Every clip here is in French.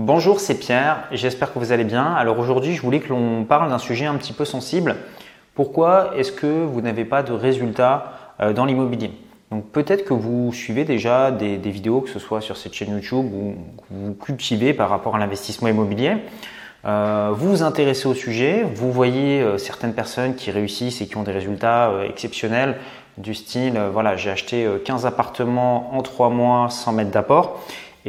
Bonjour, c'est Pierre, j'espère que vous allez bien. Alors aujourd'hui, je voulais que l'on parle d'un sujet un petit peu sensible. Pourquoi est-ce que vous n'avez pas de résultats euh, dans l'immobilier? Donc peut-être que vous suivez déjà des, vidéos, que ce soit sur cette chaîne YouTube ou que vous cultivez par rapport à l'investissement immobilier. Euh, vous vous intéressez au sujet, vous voyez euh, certaines personnes qui réussissent et qui ont des résultats exceptionnels du style, voilà, j'ai acheté 15 appartements en 3 mois sans mettre d'apport.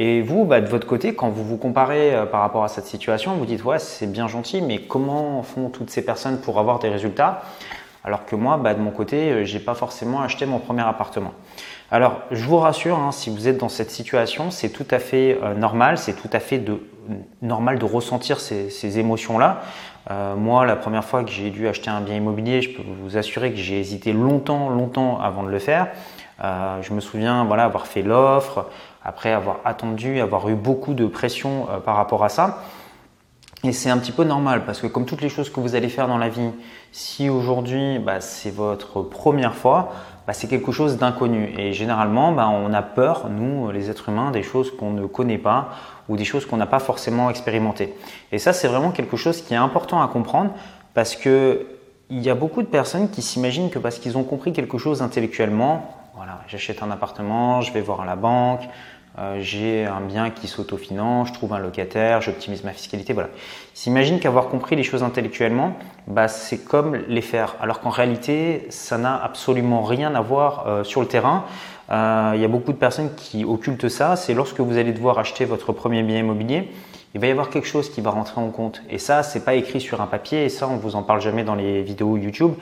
Et vous, bah, de votre côté, quand vous vous comparez euh, par rapport à cette situation, vous dites ouais, c'est bien gentil, mais comment font toutes ces personnes pour avoir des résultats? Alors que moi, bah, de mon côté, euh, j'ai pas forcément acheté mon premier appartement. Alors, je vous rassure, hein, si vous êtes dans cette situation, c'est tout à fait euh, normal, c'est tout à fait normal de ressentir ces, émotions-là. moi, la première fois que j'ai dû acheter un bien immobilier, je peux vous assurer que j'ai hésité longtemps, longtemps avant de le faire. je me souviens, voilà, avoir fait l'offre, après avoir attendu, avoir eu beaucoup de pression euh, par rapport à ça. Et c'est un petit peu normal parce que comme toutes les choses que vous allez faire dans la vie, si aujourd'hui bah, c'est votre première fois, bah, c'est quelque chose d'inconnu. Et généralement, bah, on a peur, nous les êtres humains, des choses qu'on ne connaît pas ou des choses qu'on n'a pas forcément expérimentées. Et ça, c'est vraiment quelque chose qui est important à comprendre parce que il y a beaucoup de personnes qui s'imaginent que parce qu'ils ont compris quelque chose intellectuellement, voilà, j'achète un appartement, je vais voir à la banque, euh, j'ai un bien qui s'autofinance, je trouve un locataire, j'optimise ma fiscalité, voilà. S'imagine qu'avoir compris les choses intellectuellement, bah, c'est comme les faire, alors qu'en réalité, ça n'a absolument rien à voir euh, sur le terrain. Euh, il y a beaucoup de personnes qui occultent ça, c'est lorsque vous allez devoir acheter votre premier bien immobilier, il va y avoir quelque chose qui va rentrer en compte. Et ça, c'est pas écrit sur un papier, et ça, on vous en parle jamais dans les vidéos YouTube,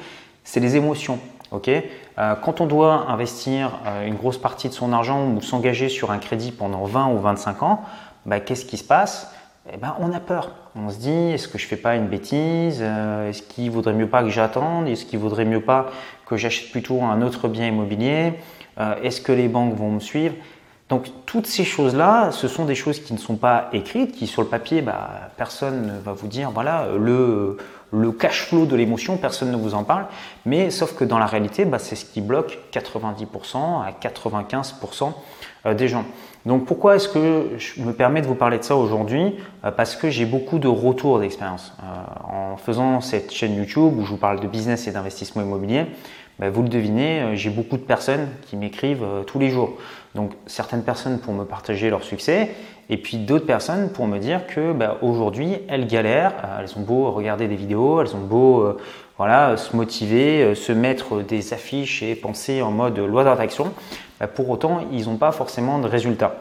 c'est les émotions. Euh, quand on doit investir euh, une grosse partie de son argent ou s'engager sur un crédit pendant 20 ou 25 ans, bah, qu'est-ce qui se passe? Eh ben, On a peur. On se dit, est-ce que je ne fais pas une bêtise? Euh, Est-ce qu'il vaudrait mieux pas que j'attende? Est-ce qu'il vaudrait mieux pas que j'achète plutôt un autre bien immobilier? Est-ce que les banques vont me suivre? Donc toutes ces choses-là, ce sont des choses qui ne sont pas écrites, qui sur le papier, bah, personne ne va vous dire, voilà, le, le cash flow de l'émotion, personne ne vous en parle, mais sauf que dans la réalité, bah, c'est ce qui bloque 90% à 95% euh, des gens. Donc pourquoi est-ce que je me permets de vous parler de ça aujourd'hui? Euh, Parce que j'ai beaucoup de retours d'expérience. Euh, en faisant cette chaîne YouTube où je vous parle de business et d'investissement immobilier, bah, vous le devinez, j'ai beaucoup de personnes qui m'écrivent tous les jours. Donc certaines personnes pour me partager leur succès et puis d'autres personnes pour me dire que bah, aujourd'hui elles galèrent, euh, elles ont beau regarder des vidéos, elles ont beau euh, voilà, se motiver, euh, se mettre des affiches et penser en mode loi d'attraction, pour autant ils n'ont pas forcément de résultats.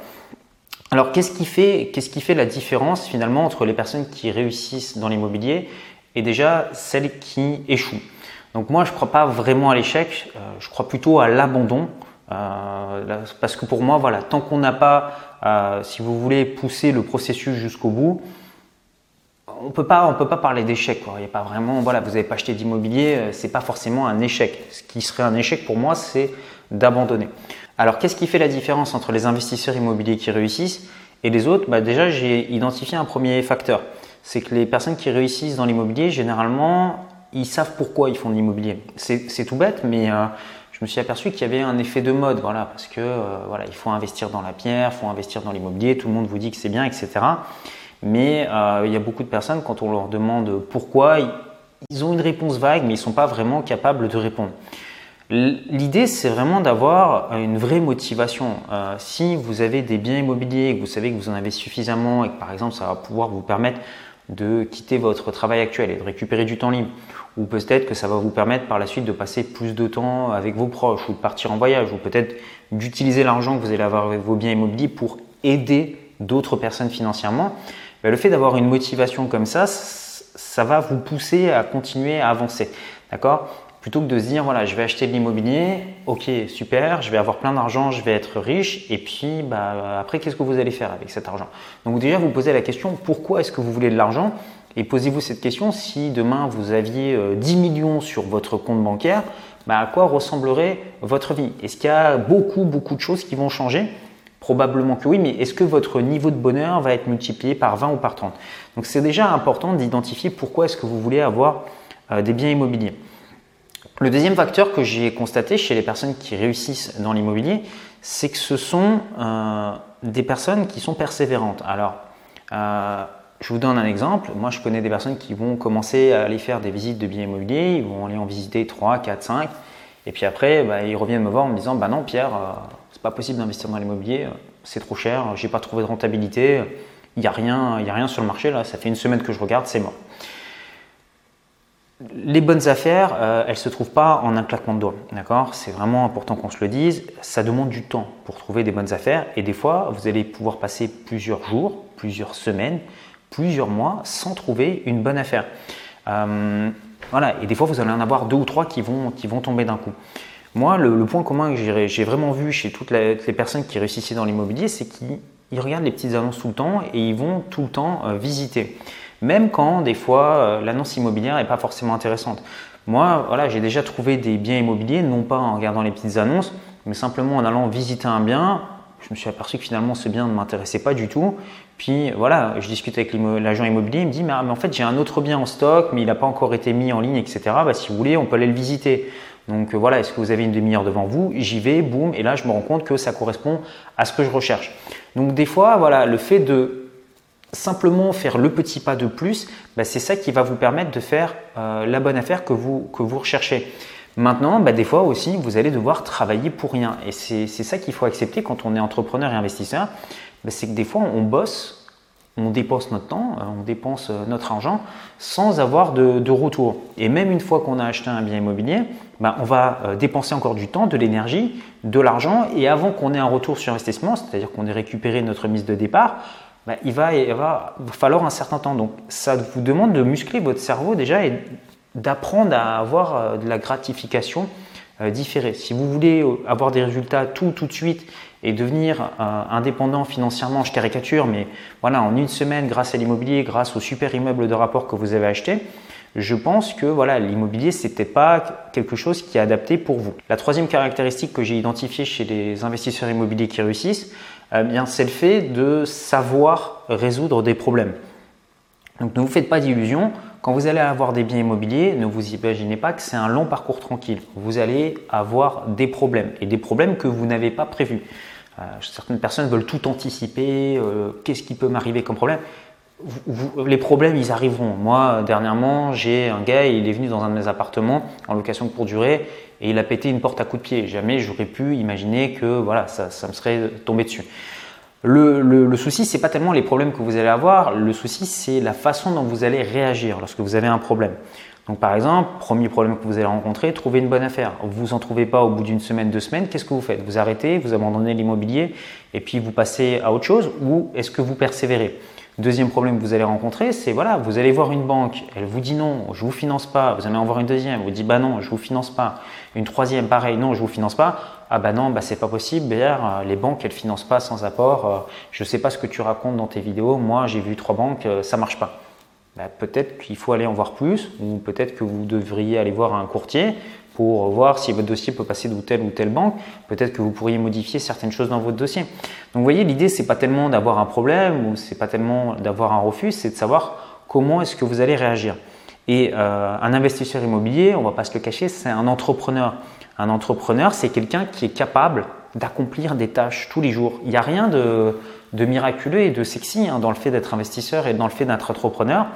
Alors qu'est-ce qui, fait, qu'est-ce qui fait la différence finalement entre les personnes qui réussissent dans l'immobilier et déjà celles qui échouent? Donc moi je ne crois pas vraiment à l'échec, je crois plutôt à l'abandon. Euh, parce que pour moi, voilà, tant qu'on n'a pas, euh, si vous voulez, poussé le processus jusqu'au bout, on peut pas, on peut pas parler d'échec. Il n'y a pas vraiment, voilà, vous n'avez pas acheté d'immobilier, euh, c'est pas forcément un échec. Ce qui serait un échec pour moi, c'est d'abandonner. Alors, qu'est-ce qui fait la différence entre les investisseurs immobiliers qui réussissent et les autres? Bah, Déjà, j'ai identifié un premier facteur. C'est que les personnes qui réussissent dans l'immobilier, généralement, ils savent pourquoi ils font de l'immobilier. C'est tout bête, mais je me suis aperçu qu'il y avait un effet de mode, voilà, parce que euh, voilà, il faut investir dans la pierre, il faut investir dans l'immobilier, tout le monde vous dit que c'est bien, etc. Mais euh, il y a beaucoup de personnes, quand on leur demande pourquoi, ils ont une réponse vague, mais ils ne sont pas vraiment capables de répondre. L'idée, c'est vraiment d'avoir une vraie motivation. Euh, si vous avez des biens immobiliers, que vous savez que vous en avez suffisamment et que par exemple ça va pouvoir vous permettre de quitter votre travail actuel et de récupérer du temps libre, ou peut-être que ça va vous permettre par la suite de passer plus de temps avec vos proches ou de partir en voyage ou peut-être d'utiliser l'argent que vous allez avoir avec vos biens immobiliers pour aider d'autres personnes financièrement. Ben, le fait d'avoir une motivation comme ça, ça va vous pousser à continuer à avancer. D'accord? Plutôt que de se dire, voilà, je vais acheter de l'immobilier, ok, super, je vais avoir plein d'argent, je vais être riche, et puis bah, après, qu'est-ce que vous allez faire avec cet argent? Donc déjà, vous posez la question, pourquoi est-ce que vous voulez de l'argent? Et posez-vous cette question, si demain vous aviez 10 euh, millions sur votre compte bancaire, bah, à quoi ressemblerait votre vie? Est-ce qu'il y a beaucoup, beaucoup de choses qui vont changer? Probablement que oui, mais est-ce que votre niveau de bonheur va être multiplié par 20 ou par 30 Donc c'est déjà important d'identifier pourquoi est-ce que vous voulez avoir euh, des biens immobiliers. Le deuxième facteur que j'ai constaté chez les personnes qui réussissent dans l'immobilier, c'est que ce sont euh, des personnes qui sont persévérantes. Alors, je vous donne un exemple. Moi, je connais des personnes qui vont commencer à aller faire des visites de biens immobiliers. Ils vont aller en visiter 3, 4, 5. Et puis après, bah, ils reviennent me voir en me disant Bah non, Pierre, euh, c'est pas possible d'investir dans l'immobilier. Euh, c'est trop cher. J'ai pas trouvé de rentabilité. Il n'y a, rien, a rien sur le marché. Là, ça fait une semaine que je regarde, c'est mort. Les bonnes affaires, euh, elles ne se trouvent pas en un claquement de doigts. C'est vraiment important qu'on se le dise. Ça demande du temps pour trouver des bonnes affaires. Et des fois, vous allez pouvoir passer plusieurs jours, plusieurs semaines, plusieurs mois sans trouver une bonne affaire. Euh, voilà, et des fois vous allez en avoir deux ou trois qui vont, qui vont tomber d'un coup. Moi, le, point commun que j'ai vraiment vu chez toutes les, personnes qui réussissaient dans l'immobilier, c'est qu'ils regardent les petites annonces tout le temps et ils vont tout le temps euh, visiter. Même quand des fois euh, l'annonce immobilière n'est pas forcément intéressante. Moi, voilà, j'ai déjà trouvé des biens immobiliers, non pas en regardant les petites annonces, mais simplement en allant visiter un bien, je me suis aperçu que finalement ce bien ne m'intéressait pas du tout. Puis voilà, je discute avec l'agent immobilier, il me dit mais, en fait j'ai un autre bien en stock, mais il n'a pas encore été mis en ligne, etc. Bah, si vous voulez, on peut aller le visiter. Donc euh, voilà, est-ce que vous avez une demi-heure devant vous? J'y vais, boum, et là je me rends compte que ça correspond à ce que je recherche. Donc des fois, voilà, le fait de simplement faire le petit pas de plus, bah, c'est ça qui va vous permettre de faire euh, la bonne affaire que vous, que vous recherchez. Maintenant, bah, des fois aussi, vous allez devoir travailler pour rien. Et c'est ça qu'il faut accepter quand on est entrepreneur et investisseur. Bah, c'est que des fois, on bosse, on dépense notre temps, euh, on dépense euh, notre argent sans avoir de, retour. Et même une fois qu'on a acheté un bien immobilier, on va dépenser encore du temps, de l'énergie, de l'argent. Et avant qu'on ait un retour sur investissement, c'est-à-dire qu'on ait récupéré notre mise de départ, il va, il falloir un certain temps. Donc, ça vous demande de muscler votre cerveau déjà et d'apprendre à avoir euh, de la gratification euh, différée. Si vous voulez euh, avoir des résultats tout, tout de suite et devenir indépendant financièrement, je caricature, mais voilà, en une semaine, grâce à l'immobilier, grâce au super immeuble de rapport que vous avez acheté, je pense que voilà, l'immobilier, ce n'était pas quelque chose qui est adapté pour vous. La troisième caractéristique que j'ai identifiée chez les investisseurs immobiliers qui réussissent, eh bien, c'est le fait de savoir résoudre des problèmes. Donc ne vous faites pas d'illusions. Quand vous allez avoir des biens immobiliers, ne vous imaginez pas que c'est un long parcours tranquille. Vous allez avoir des problèmes et des problèmes que vous n'avez pas prévus. Euh, certaines personnes veulent tout anticiper. Euh, qu'est-ce qui peut m'arriver comme problème? Les problèmes, ils arriveront. Moi, dernièrement, j'ai un gars, il est venu dans un de mes appartements en location pour durée et il a pété une porte à coups de pied. Jamais j'aurais pu imaginer que voilà, ça, me serait tombé dessus. Le, le, souci, ce n'est pas tellement les problèmes que vous allez avoir, le souci, c'est la façon dont vous allez réagir lorsque vous avez un problème. Donc par exemple, premier problème que vous allez rencontrer, trouver une bonne affaire. Vous en trouvez pas au bout d'une semaine, deux semaines, qu'est-ce que vous faites? Vous arrêtez, vous abandonnez l'immobilier et puis vous passez à autre chose ou est-ce que vous persévérez? Deuxième problème que vous allez rencontrer, c'est voilà, vous allez voir une banque, elle vous dit non, je vous finance pas. Vous allez en voir une deuxième, vous dit bah non, je vous finance pas. Une troisième, pareil, non, je vous finance pas. Ah bah non, bah c'est pas possible. Euh, les banques, elles financent pas sans apport. Euh, je sais pas ce que tu racontes dans tes vidéos. Moi, j'ai vu trois banques, euh, ça marche pas. Bah, peut-être qu'il faut aller en voir plus, ou peut-être que vous devriez aller voir un courtier pour voir si votre dossier peut passer de telle ou telle banque. Peut-être que vous pourriez modifier certaines choses dans votre dossier. Donc vous voyez, l'idée c'est pas tellement d'avoir un problème ou c'est pas tellement d'avoir un refus, c'est de savoir comment est-ce que vous allez réagir. Et euh, un investisseur immobilier, on va pas se le cacher, c'est un entrepreneur. Un entrepreneur, c'est quelqu'un qui est capable d'accomplir des tâches tous les jours. Il n'y a rien de, miraculeux et de sexy hein, dans le fait d'être investisseur et dans le fait d'être entrepreneur.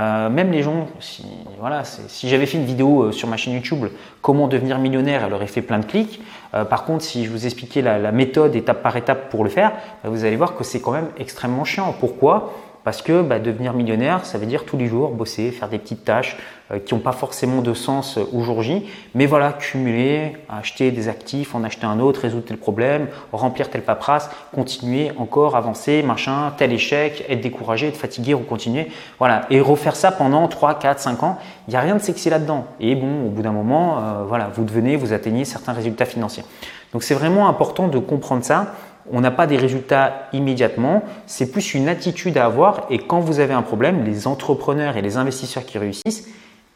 Euh, même les gens, si, voilà, si j'avais fait une vidéo euh, sur ma chaîne YouTube, comment devenir millionnaire, elle aurait fait plein de clics. Euh, par contre, si je vous expliquais la, méthode étape par étape pour le faire, bah, vous allez voir que c'est quand même extrêmement chiant. Pourquoi? Parce que bah, devenir millionnaire, ça veut dire tous les jours bosser, faire des petites tâches qui n'ont pas forcément de sens euh, au jour J, mais voilà, cumuler, acheter des actifs, en acheter un autre, résoudre tel problème, remplir telle paperasse, continuer encore, avancer, machin, tel échec, être découragé, être fatigué, continuer, voilà, et refaire ça pendant 3, 4, 5 ans, il n'y a rien de sexy là-dedans. Et bon, au bout d'un moment, euh, voilà, vous devenez, vous atteignez certains résultats financiers. Donc c'est vraiment important de comprendre ça. On n'a pas des résultats immédiatement, c'est plus une attitude à avoir. Et quand vous avez un problème, les entrepreneurs et les investisseurs qui réussissent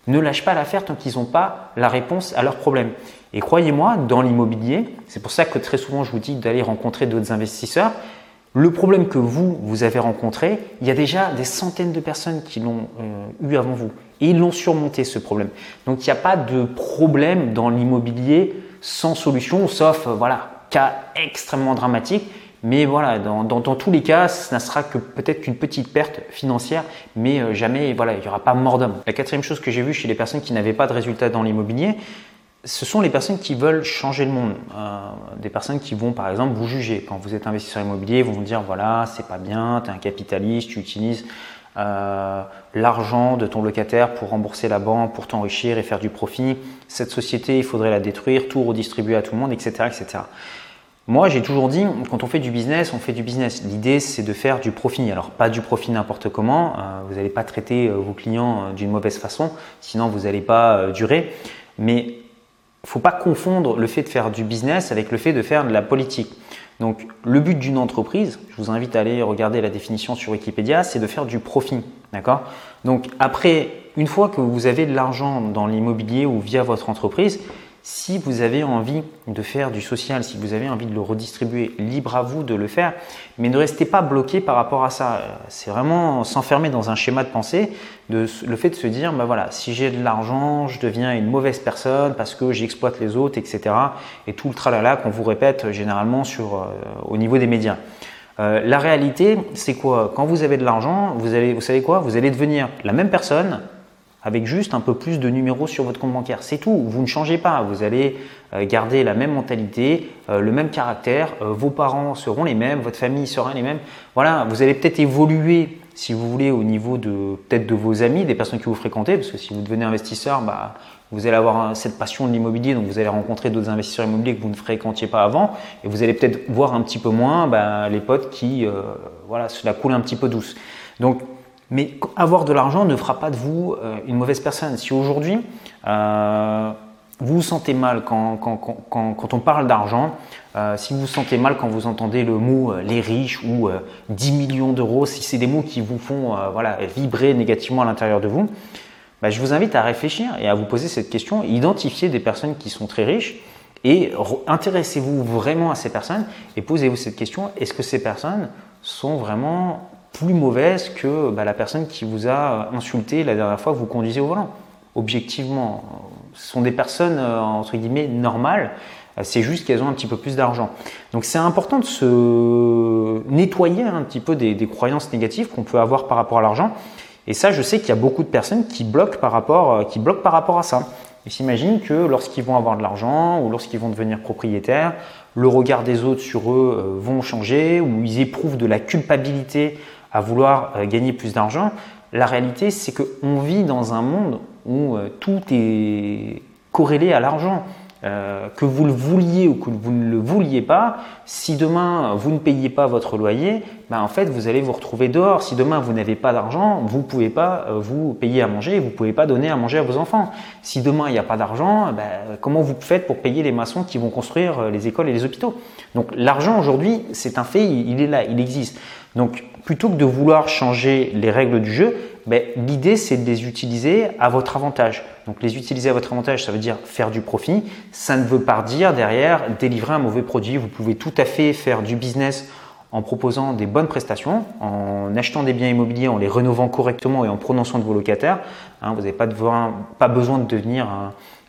ne lâchent pas l'affaire tant qu'ils n'ont pas la réponse à leur problème. Et croyez-moi, dans l'immobilier, c'est pour ça que très souvent je vous dis d'aller rencontrer d'autres investisseurs, le problème que vous, vous avez rencontré, il y a déjà des centaines de personnes qui l'ont euh, eu avant vous et ils l'ont surmonté ce problème. Donc il n'y a pas de problème dans l'immobilier sans solution, sauf voilà, cas extrêmement dramatique. Mais voilà, dans, tous les cas, ce ne sera que peut-être qu'une petite perte financière, mais euh, jamais, voilà, il n'y aura pas mort d'homme. La quatrième chose que j'ai vue chez les personnes qui n'avaient pas de résultats dans l'immobilier, ce sont les personnes qui veulent changer le monde. Euh, des personnes qui vont, par exemple, vous juger. Quand vous êtes investisseur immobilier, vont vous dire voilà, c'est pas bien, tu es un capitaliste, tu utilises euh, l'argent de ton locataire pour rembourser la banque, pour t'enrichir et faire du profit. Cette société, il faudrait la détruire, tout redistribuer à tout le monde, etc. etc. Moi, j'ai toujours dit, quand on fait du business, on fait du business. L'idée, c'est de faire du profit. Alors, pas du profit n'importe comment. Euh, vous n'allez pas traiter vos clients d'une mauvaise façon, sinon vous n'allez pas durer. Mais ne faut pas confondre le fait de faire du business avec le fait de faire de la politique. Donc, le but d'une entreprise, je vous invite à aller regarder la définition sur Wikipédia, c'est de faire du profit. D'accord? Donc, après, une fois que vous avez de l'argent dans l'immobilier ou via votre entreprise, si vous avez envie de faire du social, si vous avez envie de le redistribuer, libre à vous de le faire, mais ne restez pas bloqué par rapport à ça. C'est vraiment s'enfermer dans un schéma de pensée, de, le fait de se dire, bah voilà, si j'ai de l'argent, je deviens une mauvaise personne parce que j'exploite les autres, etc. Et tout le tralala qu'on vous répète généralement euh, au niveau des médias. Euh, la réalité, c'est quoi? Quand vous avez de l'argent, vous savez quoi? Vous allez devenir la même personne, avec juste un peu plus de numéros sur votre compte bancaire. C'est tout, vous ne changez pas, vous allez euh, garder la même mentalité, euh, le même caractère, euh, vos parents seront les mêmes, votre famille sera les mêmes. Voilà, vous allez peut-être évoluer, si vous voulez, au niveau de peut-être de vos amis, des personnes que vous fréquentez, parce que si vous devenez investisseur, bah, vous allez avoir cette passion de l'immobilier, donc vous allez rencontrer d'autres investisseurs immobiliers que vous ne fréquentiez pas avant, et vous allez peut-être voir un petit peu moins bah, les potes qui, voilà, cela coule un petit peu douce. Mais avoir de l'argent ne fera pas de vous euh, une mauvaise personne. Si aujourd'hui, euh, vous vous sentez mal quand, on parle d'argent, euh, si vous vous sentez mal quand vous entendez le mot les riches ou 10 millions d'euros, si c'est des mots qui vous font voilà, vibrer négativement à l'intérieur de vous, bah, je vous invite à réfléchir et à vous poser cette question, identifier des personnes qui sont très riches et intéressez-vous vraiment à ces personnes et posez-vous cette question, est-ce que ces personnes sont vraiment plus mauvaise que bah, la personne qui vous a insulté la dernière fois que vous conduisez au volant. Objectivement, ce sont des personnes euh, entre guillemets normales. C'est juste qu'elles ont un petit peu plus d'argent. Donc c'est important de se nettoyer un petit peu des, croyances négatives qu'on peut avoir par rapport à l'argent. Et ça, je sais qu'il y a beaucoup de personnes qui bloquent par rapport, euh, qui bloquent par rapport à ça. Ils s'imaginent que lorsqu'ils vont avoir de l'argent ou lorsqu'ils vont devenir propriétaires, le regard des autres sur eux euh, vont changer ou ils éprouvent de la culpabilité à vouloir euh, gagner plus d'argent. La réalité, c'est qu'on vit dans un monde où euh, tout est corrélé à l'argent. Euh, que vous le vouliez ou que vous ne le vouliez pas, si demain vous ne payez pas votre loyer, ben en fait vous allez vous retrouver dehors. Si demain vous n'avez pas d'argent, vous ne pouvez pas vous payer à manger, vous ne pouvez pas donner à manger à vos enfants. Si demain il n'y a pas d'argent, ben, comment vous faites pour payer les maçons qui vont construire les écoles et les hôpitaux? Donc l'argent aujourd'hui, c'est un fait, il est là, il existe. Donc plutôt que de vouloir changer les règles du jeu, ben, l'idée c'est de les utiliser à votre avantage. Donc les utiliser à votre avantage, ça veut dire faire du profit. Ça ne veut pas dire derrière délivrer un mauvais produit. Vous pouvez tout à fait faire du business en proposant des bonnes prestations, en achetant des biens immobiliers, en les rénovant correctement et en prenant soin de vos locataires. Hein, vous n'avez pas, pas, besoin de devenir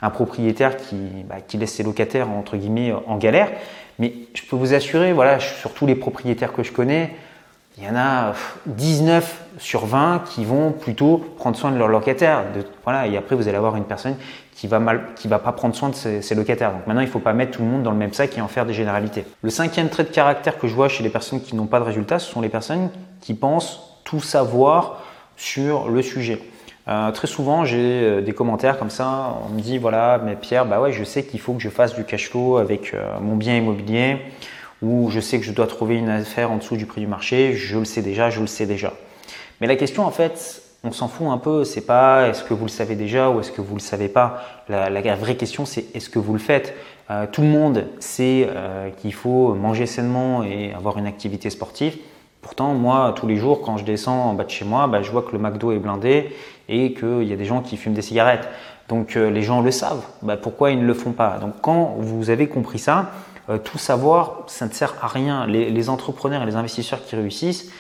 un, propriétaire qui, bah, qui, laisse ses locataires entre guillemets en galère. Mais je peux vous assurer, voilà, sur tous les propriétaires que je connais, il y en a 19 sur 20 qui vont plutôt prendre soin de leurs locataires. voilà, et après, vous allez avoir une personne qui va va pas prendre soin de ses, locataires. Donc maintenant, il ne faut pas mettre tout le monde dans le même sac et en faire des généralités. Le cinquième trait de caractère que je vois chez les personnes qui n'ont pas de résultats, ce sont les personnes qui pensent tout savoir sur le sujet. Euh, très souvent, j'ai euh, des commentaires comme ça. On me dit voilà, mais Pierre, bah ouais, je sais qu'il faut que je fasse du cash flow avec euh, mon bien immobilier ou je sais que je dois trouver une affaire en dessous du prix du marché, je le sais déjà, je le sais déjà. Mais la question en fait, on s'en fout un peu, c'est pas est-ce que vous le savez déjà ou est-ce que vous le savez pas. La, vraie question c'est est-ce que vous le faites? Euh, tout le monde sait euh, qu'il faut manger sainement et avoir une activité sportive. Pourtant, moi, tous les jours, quand je descends en bas de chez moi, bah, je vois que le McDo est blindé et qu'il y a des gens qui fument des cigarettes. Donc, euh, les gens le savent. Bah, pourquoi ils ne le font pas? Donc, quand vous avez compris ça, euh, tout savoir, ça ne sert à rien. Les, entrepreneurs et les investisseurs qui réussissent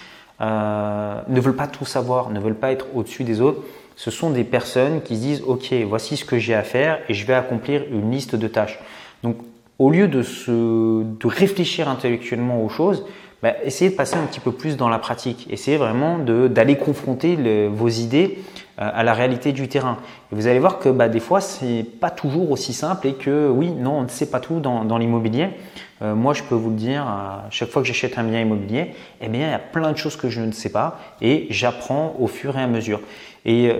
euh, ne veulent pas tout savoir, ne veulent pas être au-dessus des autres. Ce sont des personnes qui se disent Ok, voici ce que j'ai à faire et je vais accomplir une liste de tâches. Donc, au lieu de, se, de réfléchir intellectuellement aux choses, bah, essayez de passer un petit peu plus dans la pratique. Essayez vraiment d'aller confronter vos idées euh, à la réalité du terrain. Et vous allez voir que bah, des fois, c'est pas toujours aussi simple et que oui, non, on ne sait pas tout dans, l'immobilier. Euh, moi, je peux vous le dire, à chaque fois que j'achète un bien immobilier, eh bien, il y a plein de choses que je ne sais pas et j'apprends au fur et à mesure. Et euh,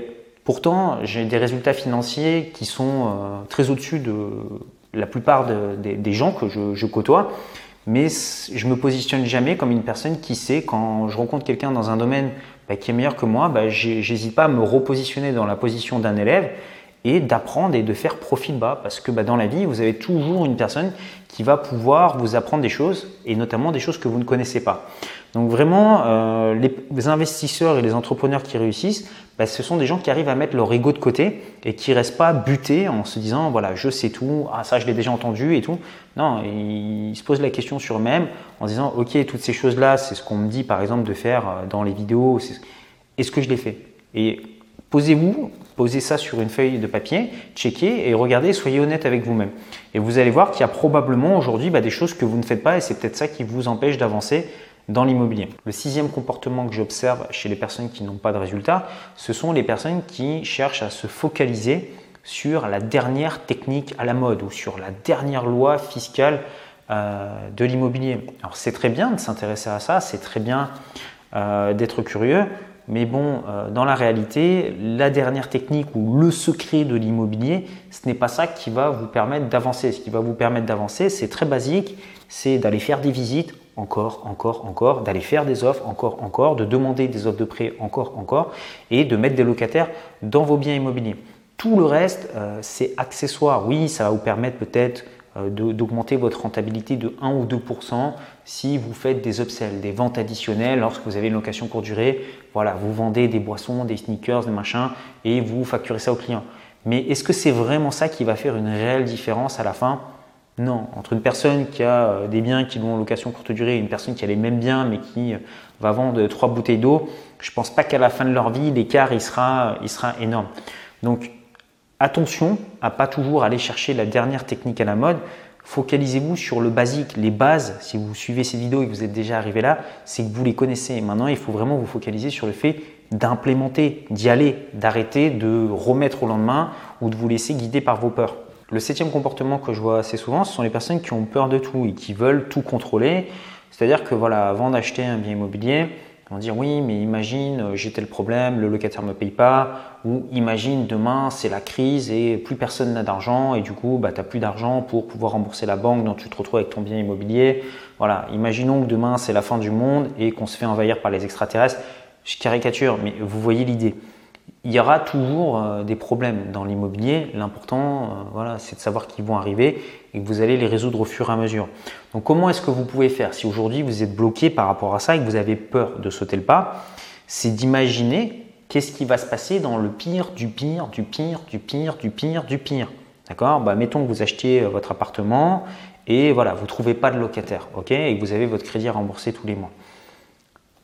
pourtant, j'ai des résultats financiers qui sont très au-dessus de la plupart des gens que je côtoie mais je me positionne jamais comme une personne qui sait quand je rencontre quelqu'un dans un domaine bah, qui est meilleur que moi, bah, j'hésite pas à me repositionner dans la position d'un élève et d'apprendre et de faire profil bas parce que bah, dans la vie, vous avez toujours une personne qui va pouvoir vous apprendre des choses et notamment des choses que vous ne connaissez pas. Donc vraiment, euh, les investisseurs et les entrepreneurs qui réussissent, bah, ce sont des gens qui arrivent à mettre leur ego de côté et qui restent pas butés en se disant voilà je sais tout, ah ça je l'ai déjà entendu et tout. Non, ils se posent la question sur eux-mêmes en disant ok toutes ces choses là c'est ce qu'on me dit par exemple de faire euh, dans les vidéos, est-ce que je l'ai fait? Et posez-vous, posez ça sur une feuille de papier, checkez et regardez, soyez honnête avec vous-même. Et vous allez voir qu'il y a probablement aujourd'hui bah, des choses que vous ne faites pas et c'est peut-être ça qui vous empêche d'avancer dans l'immobilier. Le sixième comportement que j'observe chez les personnes qui n'ont pas de résultats, ce sont les personnes qui cherchent à se focaliser sur la dernière technique à la mode ou sur la dernière loi fiscale euh, de l'immobilier. Alors c'est très bien de s'intéresser à ça, c'est très bien euh, d'être curieux, mais bon, euh, dans la réalité, la dernière technique ou le secret de l'immobilier, ce n'est pas ça qui va vous permettre d'avancer. Ce qui va vous permettre d'avancer, c'est très basique, c'est d'aller faire des visites encore, encore, encore, d'aller faire des offres, encore, encore, de demander des offres de prêt, encore, encore, et de mettre des locataires dans vos biens immobiliers. Tout le reste, euh, c'est accessoire. Oui, ça va vous permettre peut-être euh, d'augmenter votre rentabilité de 1 ou 2% si vous faites des upsells, des ventes additionnelles lorsque vous avez une location courte durée. Voilà, vous vendez des boissons, des sneakers, des machins, et vous facturez ça au client. Mais est-ce que c'est vraiment ça qui va faire une réelle différence à la fin? Non, entre une personne qui a euh, des biens qui vont en location courte durée et une personne qui a les mêmes biens mais qui euh, va vendre trois bouteilles d'eau, je ne pense pas qu'à la fin de leur vie, l'écart il sera, énorme. Donc attention à pas toujours aller chercher la dernière technique à la mode. Focalisez-vous sur le basique, les bases. Si vous suivez ces vidéos et que vous êtes déjà arrivé là, c'est que vous les connaissez. Maintenant, il faut vraiment vous focaliser sur le fait d'implémenter, d'y aller, d'arrêter de remettre au lendemain ou de vous laisser guider par vos peurs. Le septième comportement que je vois assez souvent, ce sont les personnes qui ont peur de tout et qui veulent tout contrôler. C'est-à-dire que voilà, avant d'acheter un bien immobilier, vont dire oui, mais imagine, euh, j'ai tel problème, le locataire ne me paye pas, ou imagine demain c'est la crise et plus personne n'a d'argent et du coup bah, tu plus d'argent pour pouvoir rembourser la banque dont tu te retrouves avec ton bien immobilier. Voilà, imaginons que demain c'est la fin du monde et qu'on se fait envahir par les extraterrestres. Je caricature, mais vous voyez l'idée il y aura toujours euh, des problèmes dans l'immobilier. L'important, euh, voilà, c'est de savoir qu'ils vont arriver et que vous allez les résoudre au fur et à mesure. Donc, comment est-ce que vous pouvez faire si aujourd'hui vous êtes bloqué par rapport à ça et que vous avez peur de sauter le pas? C'est d'imaginer qu'est-ce qui va se passer dans le pire, du pire, du pire, du pire, du pire, du pire. D'accord? Bah, Mettons que vous achetiez euh, votre appartement et voilà, vous ne trouvez pas de locataire, ok? Et que vous avez votre crédit à rembourser tous les mois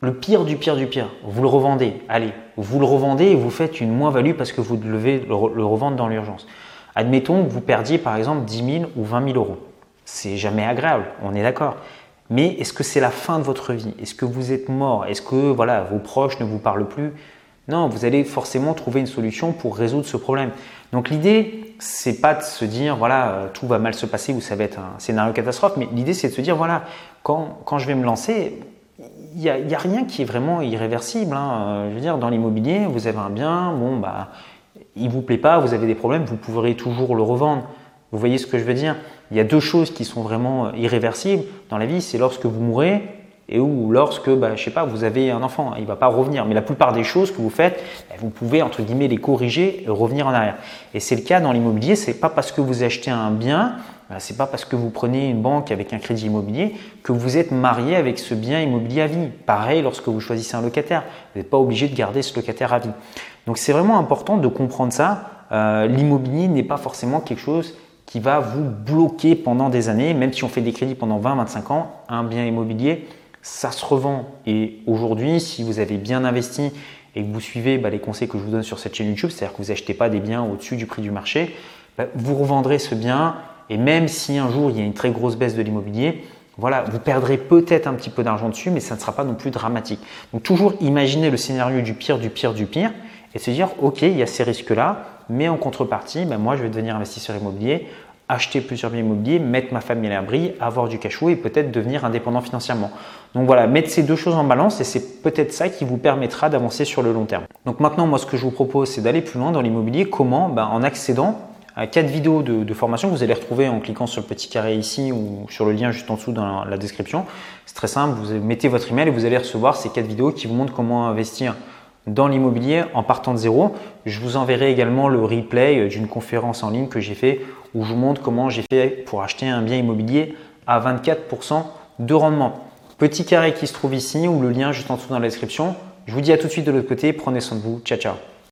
le pire du pire du pire, vous le revendez, allez, vous le revendez et vous faites une moins-value parce que vous devez le revendre dans l'urgence. Admettons que vous perdiez par exemple 10 000 ou 20 000 euros. C'est jamais agréable, on est d'accord. Mais est-ce que c'est la fin de votre vie? Est-ce que vous êtes mort? Est-ce que voilà, vos proches ne vous parlent plus? Non, vous allez forcément trouver une solution pour résoudre ce problème. Donc l'idée, c'est pas de se dire voilà, euh, tout va mal se passer ou ça va être un scénario catastrophe, mais l'idée c'est de se dire voilà, quand, je vais me lancer, n'y a, rien qui est vraiment irréversible. Hein. Euh, je veux dire, dans l'immobilier, vous avez un bien, bon, bah, il ne vous plaît pas, vous avez des problèmes, vous pourrez toujours le revendre. Vous voyez ce que je veux dire? Il y a deux choses qui sont vraiment euh, irréversibles dans la vie, c'est lorsque vous mourrez et ou lorsque, bah, je sais pas, vous avez un enfant, il ne va pas revenir. Mais la plupart des choses que vous faites, bah, vous pouvez entre guillemets les corriger et revenir en arrière. Et c'est le cas dans l'immobilier. C'est pas parce que vous achetez un bien ce n'est pas parce que vous prenez une banque avec un crédit immobilier que vous êtes marié avec ce bien immobilier à vie. Pareil lorsque vous choisissez un locataire. Vous n'êtes pas obligé de garder ce locataire à vie. Donc c'est vraiment important de comprendre ça. Euh, l'immobilier n'est pas forcément quelque chose qui va vous bloquer pendant des années, même si on fait des crédits pendant 20-25 ans, un bien immobilier, ça se revend. Et aujourd'hui, si vous avez bien investi et que vous suivez bah, les conseils que je vous donne sur cette chaîne YouTube, c'est-à-dire que vous n'achetez pas des biens au-dessus du prix du marché, bah, vous revendrez ce bien et même si un jour il y a une très grosse baisse de l'immobilier, voilà, vous perdrez peut-être un petit peu d'argent dessus, mais ça ne sera pas non plus dramatique. Donc toujours imaginer le scénario du pire, du pire, du pire, et se dire, ok, il y a ces risques-là, mais en contrepartie, ben moi je vais devenir investisseur immobilier, acheter plusieurs biens immobiliers, mettre ma famille à l'abri, avoir du cash flow et peut-être devenir indépendant financièrement. Donc voilà, mettre ces deux choses en balance et c'est peut-être ça qui vous permettra d'avancer sur le long terme. Donc maintenant, moi ce que je vous propose, c'est d'aller plus loin dans l'immobilier. Comment? Ben, En accédant quatre vidéos de, formation vous allez retrouver en cliquant sur le petit carré ici ou sur le lien juste en dessous dans la description. C'est très simple, vous mettez votre email et vous allez recevoir ces quatre vidéos qui vous montrent comment investir dans l'immobilier en partant de zéro. Je vous enverrai également le replay d'une conférence en ligne que j'ai fait où je vous montre comment j'ai fait pour acheter un bien immobilier à 24% de rendement. Petit carré qui se trouve ici ou le lien juste en dessous dans la description. Je vous dis à tout de suite de l'autre côté. Prenez soin de vous. Ciao, ciao.